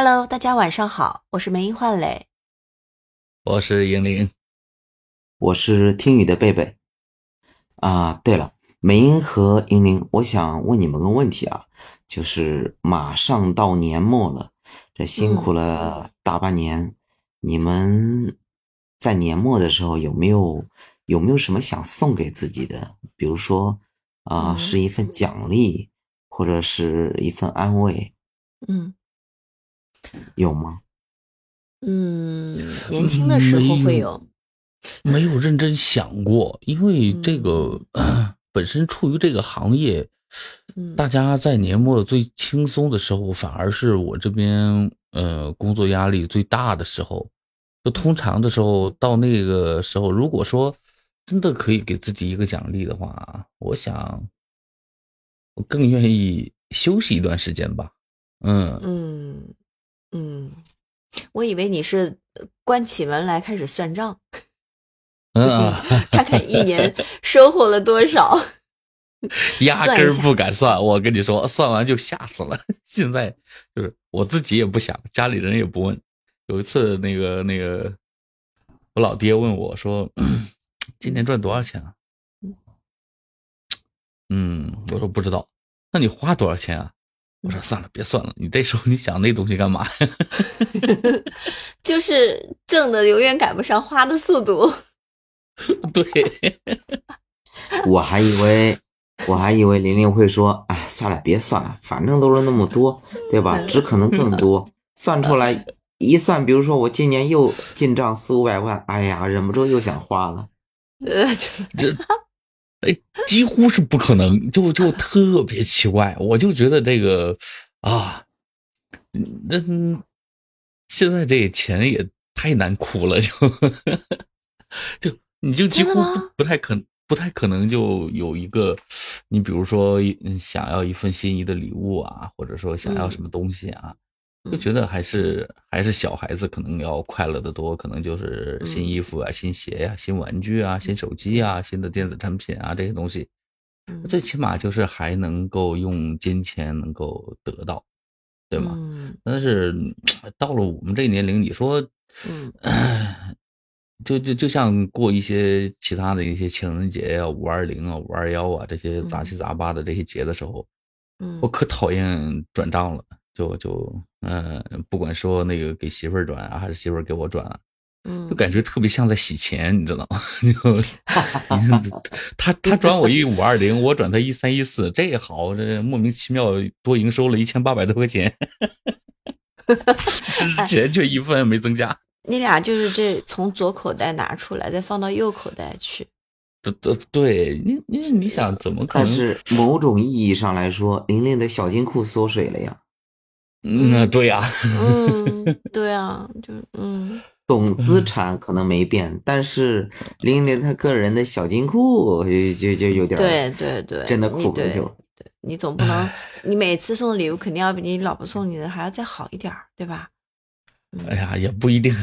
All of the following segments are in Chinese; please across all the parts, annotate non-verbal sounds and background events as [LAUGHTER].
Hello，大家晚上好，我是梅英焕磊，我是莹玲，我是听雨的贝贝。啊，对了，梅英和莹玲，我想问你们个问题啊，就是马上到年末了，这辛苦了大半年，你们在年末的时候有没有有没有什么想送给自己的？比如说啊，是一份奖励，或者是一份安慰？嗯。有吗？嗯，年轻的时候会有，没有认真想过，因为这个 [CLEARS THROAT] 本身处于这个行业，大家在年末最轻松的时候，反而是我这边呃工作压力最大的时候。就通常的时候，到那个时候，如果说真的可以给自己一个奖励的话，我想我更愿意休息一段时间吧。嗯嗯。嗯，我以为你是关起门来开始算账，嗯，看看一年收获了多少，[LAUGHS] 压根儿不敢算。我跟你说，算完就吓死了。[LAUGHS] 现在就是我自己也不想，家里人也不问。有一次，那个那个，我老爹问我说：“今年赚多少钱啊？”嗯，我说不知道。那你花多少钱啊？我说算了，别算了。你这时候你想那东西干嘛？[LAUGHS] 就是挣的永远赶不上花的速度。对，我还以为我还以为玲玲会说：“哎，算了，别算了，反正都是那么多，对吧？只可能更多。算出来一算，比如说我今年又进账四五百万，哎呀，忍不住又想花了。呃，这。哎，几乎是不可能，就就 [LAUGHS] 特别奇怪，我就觉得这个啊，那现在这钱也太难哭了，就就你就几乎不太可不太可能就有一个，你比如说想要一份心仪的礼物啊，或者说想要什么东西啊。就觉得还是还是小孩子可能要快乐的多，可能就是新衣服啊、新鞋呀、新玩具啊、新手机啊、新的电子产品啊这些东西，最起码就是还能够用金钱能够得到，对吗？但是到了我们这个年龄，你说，嗯，就就就像过一些其他的一些情人节呀、五二零啊、五二幺啊这些杂七杂八的这些节的时候，嗯，我可讨厌转账了。就就嗯，不管说那个给媳妇儿转啊，还是媳妇儿给我转，嗯，就感觉特别像在洗钱，你知道吗？[LAUGHS] 就 [LAUGHS] 他他转我一五二零，我转他一三一四，这好，这莫名其妙多营收了一千八百多块钱，[LAUGHS] 钱却一分没增加。你俩就是这从左口袋拿出来，再放到右口袋去。对对对，你你你想怎么可能？但是某种意义上来说，玲玲的小金库缩水了呀。嗯，对呀，嗯，[LAUGHS] 对啊，就嗯，总资产可能没变，但是玲玲她个人的小金库就就有点对对对，真的苦了就，对你总不能，你每次送的礼物肯定要比你老婆送你的还要再好一点，对吧？哎呀，也不一定。[LAUGHS]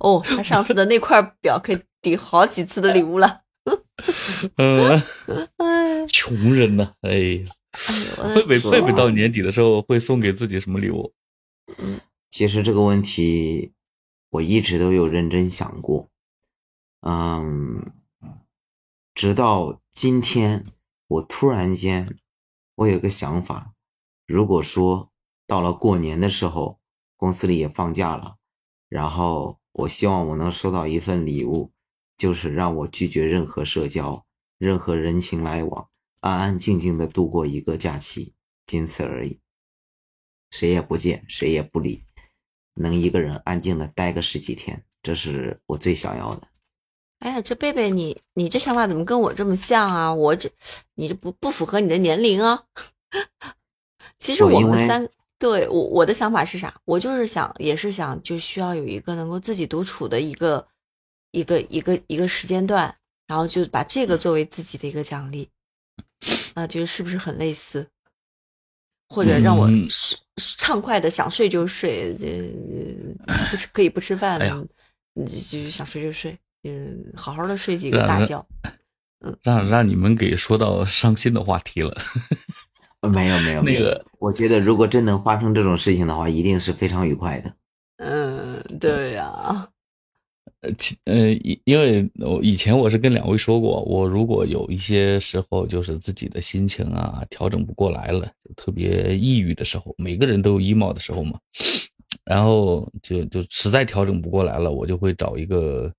哦，他上次的那块表可以抵好几次的礼物了。[LAUGHS] 嗯，穷人呐，哎呀。贝贝贝贝到年底的时候会送给自己什么礼物？嗯，其实这个问题我一直都有认真想过，嗯，直到今天我突然间我有个想法，如果说到了过年的时候公司里也放假了，然后我希望我能收到一份礼物，就是让我拒绝任何社交、任何人情来往。安安静静的度过一个假期，仅此而已。谁也不见，谁也不理，能一个人安静的待个十几天，这是我最想要的。哎呀，这贝贝，你你这想法怎么跟我这么像啊？我这你这不不符合你的年龄啊。[LAUGHS] 其实我们三对我我的想法是啥？我就是想，也是想，就需要有一个能够自己独处的一个一个一个一个时间段，然后就把这个作为自己的一个奖励。啊，觉得是不是很类似？或者让我畅快的想睡就睡，这不吃可以不吃饭，你就想睡就睡，嗯，好好的睡几个大觉。嗯，让让你们给说到伤心的话题了。[LAUGHS] 没有没有，那个，我觉得如果真能发生这种事情的话，一定是非常愉快的。嗯，对呀。呃，因因为我以前我是跟两位说过，我如果有一些时候就是自己的心情啊调整不过来了，就特别抑郁的时候，每个人都有 emo 的时候嘛，然后就就实在调整不过来了，我就会找一个，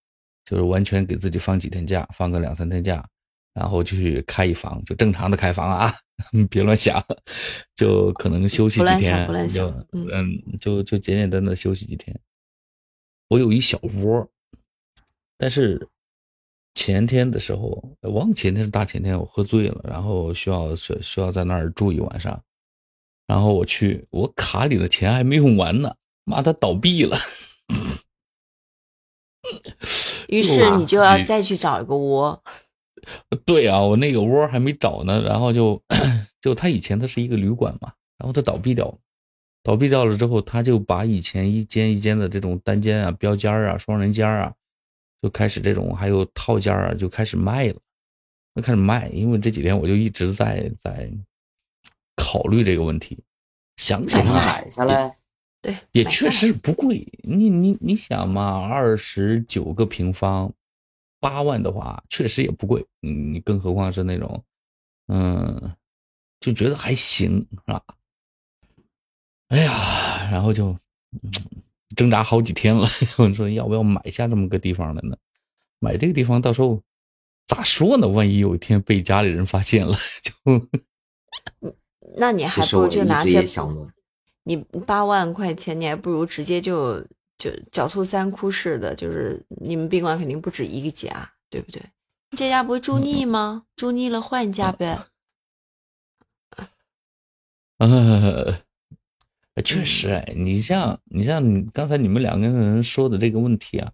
就是完全给自己放几天假，放个两三天假，然后去开一房，就正常的开房啊，[LAUGHS] 别乱想，就可能休息几天，就嗯，就就简简单单休息几天。我有一小窝。但是前天的时候，忘前天是大前天，我喝醉了，然后需要需需要在那儿住一晚上，然后我去，我卡里的钱还没用完呢，妈，的倒闭了。于是你就要再去找一个窝。对啊，我那个窝还没找呢，然后就就他以前他是一个旅馆嘛，然后他倒闭掉了，倒闭掉了之后，他就把以前一间一间的这种单间啊、标间啊、双人间啊。就开始这种还有套件啊，就开始卖了，就开始卖。因为这几天我就一直在在考虑这个问题，想想买下来，对，也确实不贵。你你你想嘛，二十九个平方，八万的话，确实也不贵。你你更何况是那种，嗯，就觉得还行，是吧？哎呀，然后就，嗯。挣扎好几天了，[LAUGHS] 我说要不要买下这么个地方了呢？买这个地方到时候咋说呢？万一有一天被家里人发现了，[LAUGHS] 就……那你还不如就拿这你八万块钱，你还不如直接就就狡兔三窟似的，就是你们宾馆肯定不止一个家，对不对？这家不会住腻吗？住腻了换一家呗。[LAUGHS] 呃。确实，哎，你像你像你刚才你们两个人说的这个问题啊，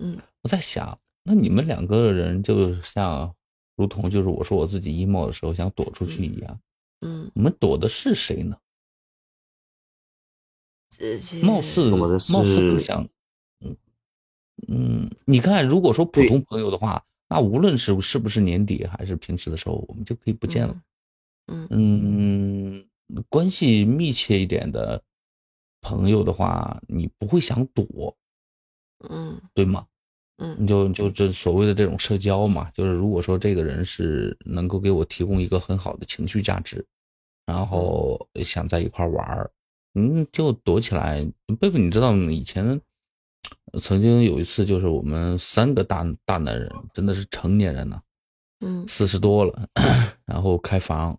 嗯，我在想，那你们两个人就像如同就是我说我自己 emo 的时候想躲出去一样，嗯，我们躲的是谁呢？貌似貌似不想，嗯嗯，你看，如果说普通朋友的话，那无论是是不是年底还是平时的时候，我们就可以不见了，嗯嗯。关系密切一点的朋友的话，你不会想躲，嗯，对吗？嗯，你就就这所谓的这种社交嘛，就是如果说这个人是能够给我提供一个很好的情绪价值，然后想在一块玩儿，嗯，就躲起来。贝贝，你知道以前曾经有一次，就是我们三个大大男人，真的是成年人呢，嗯，四十多了，[COUGHS] 然后开房。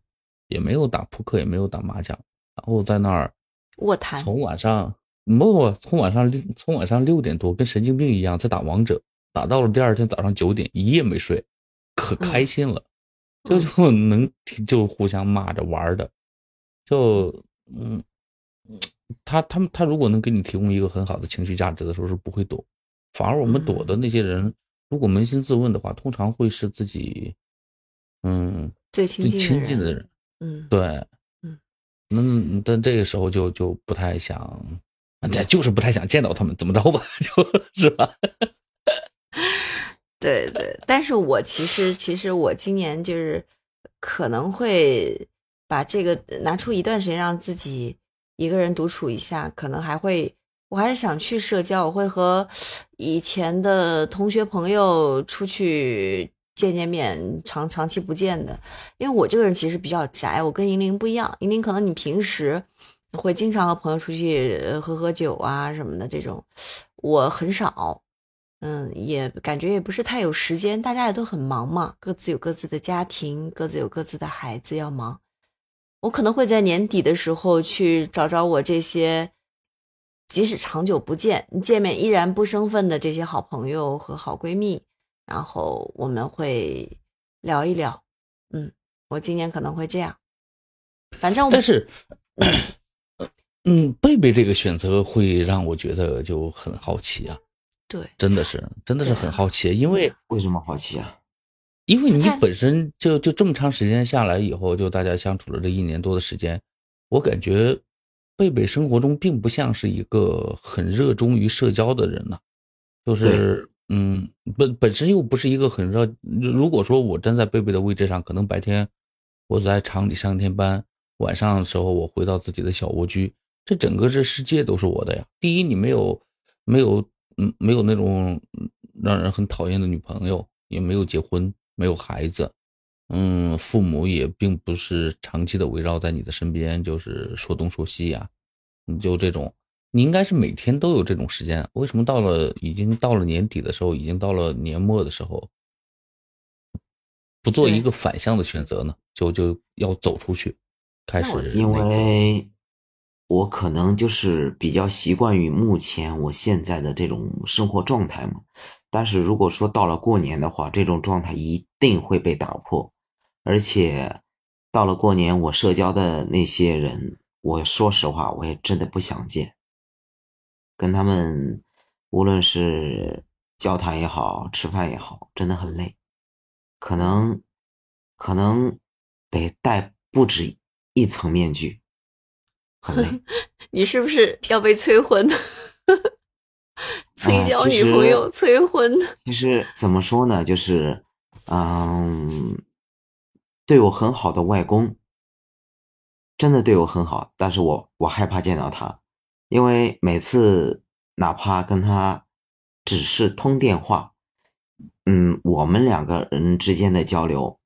也没有打扑克，也没有打麻将，然后在那儿卧谈。从晚上不不，从晚上从晚上六点多跟神经病一样在打王者，打到了第二天早上九点，一夜没睡，可开心了，就就能就互相骂着玩的，就嗯，他他们他如果能给你提供一个很好的情绪价值的时候是不会躲，反而我们躲的那些人，如果扪心自问的话，通常会是自己嗯最亲近的人。嗯，对，嗯，那但这个时候就就不太想，这就是不太想见到他们，怎么着吧，[LAUGHS] 就是吧？[LAUGHS] 对对，但是我其实其实我今年就是可能会把这个拿出一段时间让自己一个人独处一下，可能还会，我还是想去社交，我会和以前的同学朋友出去。见见面，长长期不见的，因为我这个人其实比较宅，我跟银铃不一样。银铃可能你平时会经常和朋友出去喝喝酒啊什么的，这种我很少，嗯，也感觉也不是太有时间。大家也都很忙嘛，各自有各自的家庭，各自有各自的孩子要忙。我可能会在年底的时候去找找我这些，即使长久不见，见面依然不生分的这些好朋友和好闺蜜。然后我们会聊一聊，嗯，我今年可能会这样，反正但是，嗯，贝贝这个选择会让我觉得就很好奇啊，对，真的是，真的是很好奇，因为 [LAUGHS] 为什么好奇啊？因为你本身就就这么长时间下来以后，就大家相处了这一年多的时间，我感觉贝贝生活中并不像是一个很热衷于社交的人呢，就是。嗯，本本身又不是一个很热。如果说我站在贝贝的位置上，可能白天我在厂里上一天班，晚上的时候我回到自己的小蜗居，这整个这世界都是我的呀。第一，你没有没有嗯没有那种让人很讨厌的女朋友，也没有结婚，没有孩子，嗯，父母也并不是长期的围绕在你的身边，就是说东说西呀，你就这种。你应该是每天都有这种时间，为什么到了已经到了年底的时候，已经到了年末的时候，不做一个反向的选择呢？就就要走出去，开始。因为，我可能就是比较习惯于目前我现在的这种生活状态嘛。但是如果说到了过年的话，这种状态一定会被打破。而且，到了过年，我社交的那些人，我说实话，我也真的不想见。跟他们，无论是交谈也好，吃饭也好，真的很累，可能，可能得戴不止一层面具，很累。[LAUGHS] 你是不是要被催婚？[LAUGHS] 催交女朋友，催婚。其实怎么说呢，就是，嗯，对我很好的外公，真的对我很好，但是我我害怕见到他。因为每次哪怕跟他只是通电话，嗯，我们两个人之间的交流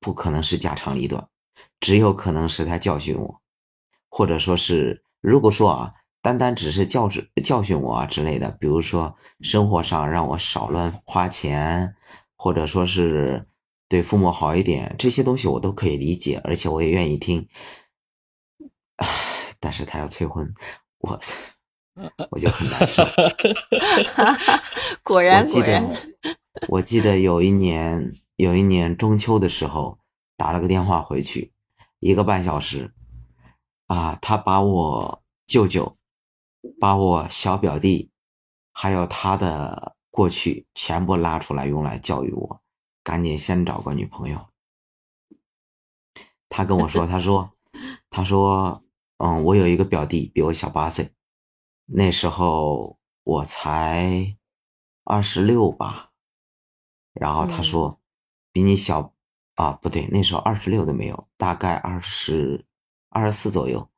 不可能是家长里短，只有可能是他教训我，或者说是如果说啊，单单只是教训教训我啊之类的，比如说生活上让我少乱花钱，或者说是对父母好一点，这些东西我都可以理解，而且我也愿意听。唉。但是他要催婚，我我就很难受。[LAUGHS] 果然，果然。我记得有一年，有一年中秋的时候，打了个电话回去，一个半小时。啊，他把我舅舅、把我小表弟，还有他的过去全部拉出来，用来教育我，赶紧先找个女朋友。他跟我说，他说，他说。嗯，我有一个表弟，比我小八岁，那时候我才二十六吧。然后他说，比你小啊，不对，那时候二十六都没有，大概二十二十四左右。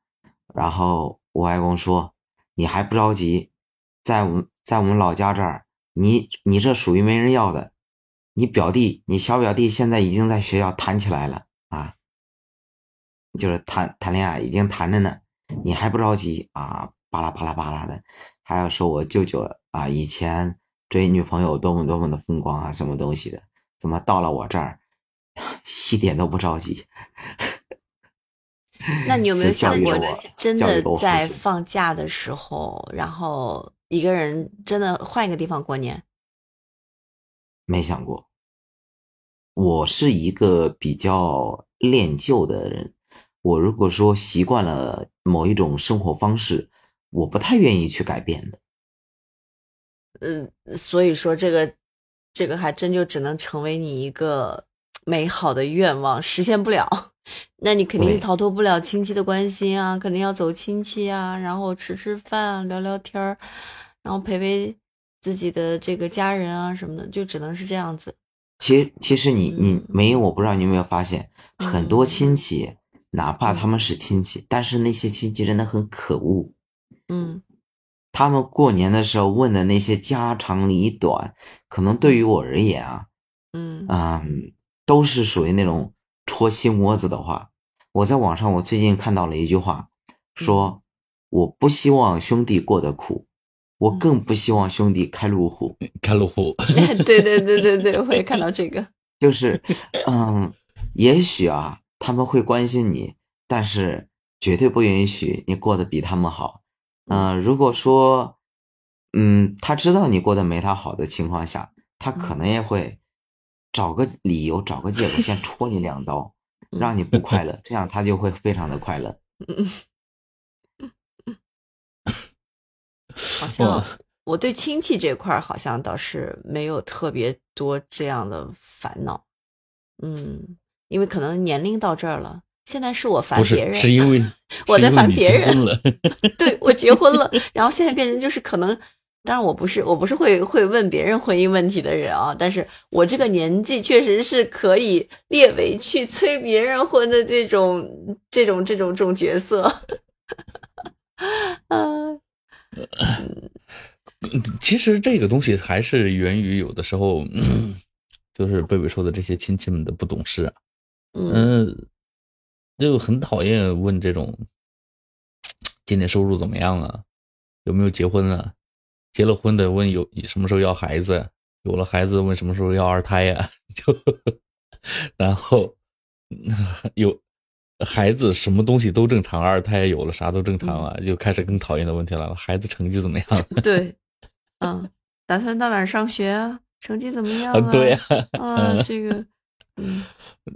然后我外公说，你还不着急，在我们在我们老家这儿，你你这属于没人要的。你表弟，你小表弟现在已经在学校弹起来了啊。就是谈谈恋爱已经谈着呢，你还不着急啊？巴拉巴拉巴拉的，还要说我舅舅啊，以前追女朋友多么多么的风光啊，什么东西的？怎么到了我这儿，[LAUGHS] 一点都不着急？那你有 [LAUGHS] 没有想过，真的在放假的时候，然后一个人真的换一个地方过年？没想过，我是一个比较恋旧的人。我如果说习惯了某一种生活方式，我不太愿意去改变的。嗯，所以说这个，这个还真就只能成为你一个美好的愿望，实现不了。[LAUGHS] 那你肯定是逃脱不了亲戚的关心啊，肯定要走亲戚啊，然后吃吃饭、聊聊天儿，然后陪陪自己的这个家人啊什么的，就只能是这样子。其实，其实你你没有，我不知道你有没有发现，很多亲戚。哪怕他们是亲戚，但是那些亲戚真的很可恶。嗯，他们过年的时候问的那些家长里短，可能对于我而言啊，嗯嗯，都是属于那种戳心窝子的话。我在网上，我最近看到了一句话，说我不希望兄弟过得苦，我更不希望兄弟开路虎。开路虎。[LAUGHS] 对对对对对，我也看到这个。就是，嗯，也许啊。他们会关心你，但是绝对不允许你过得比他们好。嗯，如果说，嗯，他知道你过得没他好的情况下，他可能也会找个理由、找个借口先戳你两刀，[LAUGHS] 让你不快乐，这样他就会非常的快乐。[LAUGHS] 好像我对亲戚这块好像倒是没有特别多这样的烦恼。嗯。因为可能年龄到这儿了，现在是我烦别人，是因为 [LAUGHS] 我在烦别人了。[LAUGHS] 对我结婚了，然后现在变成就是可能当然我不是我不是会会问别人婚姻问题的人啊，但是我这个年纪确实是可以列为去催别人婚的这种这种这种这种角色。嗯，[LAUGHS] 其实这个东西还是源于有的时候，就是贝贝说的这些亲戚们的不懂事啊。嗯，就很讨厌问这种，[TSK] 今年收入怎么样啊？有没有结婚啊？结了婚的问有什么时候要孩子？有了孩子问什么时候要二胎呀？[LAUGHS] 就然后 [LAUGHS] 有孩子什么东西都正常，二胎有了啥都正常啊？就开始更讨厌的问题来了：孩子成绩怎么样？[LAUGHS] 对，嗯，打算到哪儿上学啊？成绩怎么样啊？对呀，啊，这个。嗯，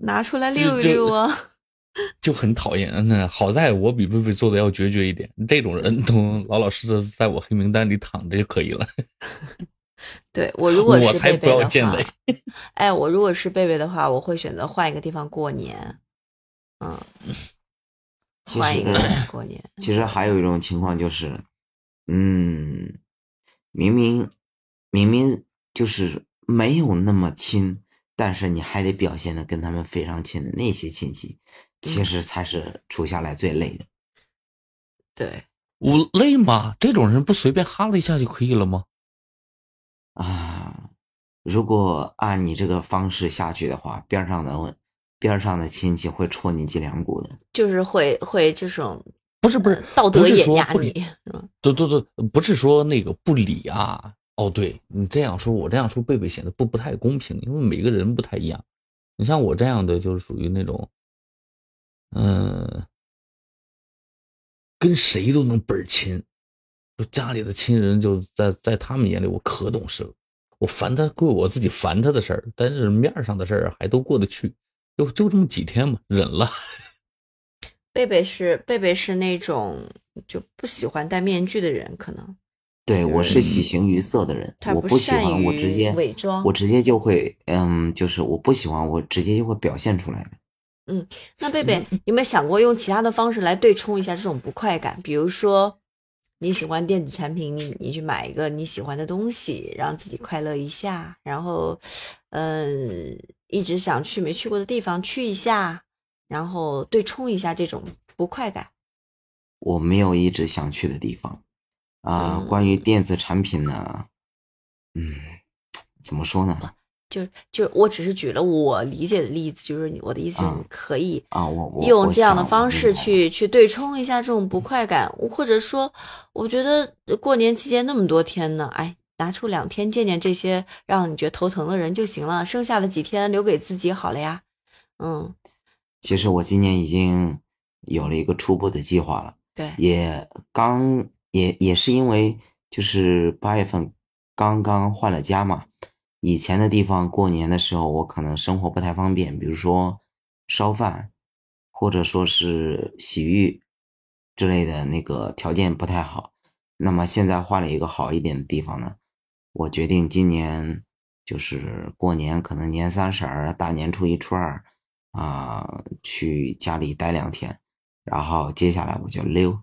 拿出来溜一溜啊，[LAUGHS] 就很讨厌。那好在我比贝贝做的要决绝一点，这种人都老老实实在我黑名单里躺着就可以了。[LAUGHS] 对我如果是我才不要见雷。哎，我如果是贝贝的话，我会选择换一个地方过年。嗯，换一个过年。其实还有一种情况就是，嗯，明明明明就是没有那么亲。但是你还得表现的跟他们非常亲的那些亲戚，其实才是处下来最累的。对，我累吗？这种人不随便哈了一下就可以了吗？啊，如果按你这个方式下去的话，边上的边上的亲戚会戳你脊梁骨的。就是会会这种不是不是道德碾压你，对对对，不是说那个不理啊。哦，对你这样说，我这样说，贝贝显得不不太公平，因为每个人不太一样。你像我这样的，就是属于那种，嗯，跟谁都能倍儿亲，就家里的亲人就在在他们眼里，我可懂事了。我烦他过我自己烦他的事儿，但是面上的事儿还都过得去，就就这么几天嘛，忍了。[LAUGHS] 贝贝是贝贝是那种就不喜欢戴面具的人，可能。对，我是喜形于色的人，我不喜欢我直接伪装，我直接就会，嗯，就是我不喜欢我直接就会表现出来的。嗯，那贝贝有没有想过用其他的方式来对冲一下这种不快感？比如说你喜欢电子产品，你你去买一个你喜欢的东西，让自己快乐一下，然后，嗯，一直想去没去过的地方去一下，然后对冲一下这种不快感。我没有一直想去的地方。啊，关于电子产品呢，嗯，怎么说呢？就就我只是举了我理解的例子，就是我的意思，可以啊，我用这样的方式去去对冲一下这种不快感，或者说，我觉得过年期间那么多天呢，哎，拿出两天见见这些让你觉得头疼的人就行了，剩下的几天留给自己好了呀。嗯，其实我今年已经有了一个初步的计划了，对，也刚。也也是因为就是八月份刚刚换了家嘛，以前的地方过年的时候我可能生活不太方便，比如说烧饭或者说是洗浴之类的那个条件不太好。那么现在换了一个好一点的地方呢，我决定今年就是过年可能年三十儿、大年初一、初二啊去家里待两天，然后接下来我就溜。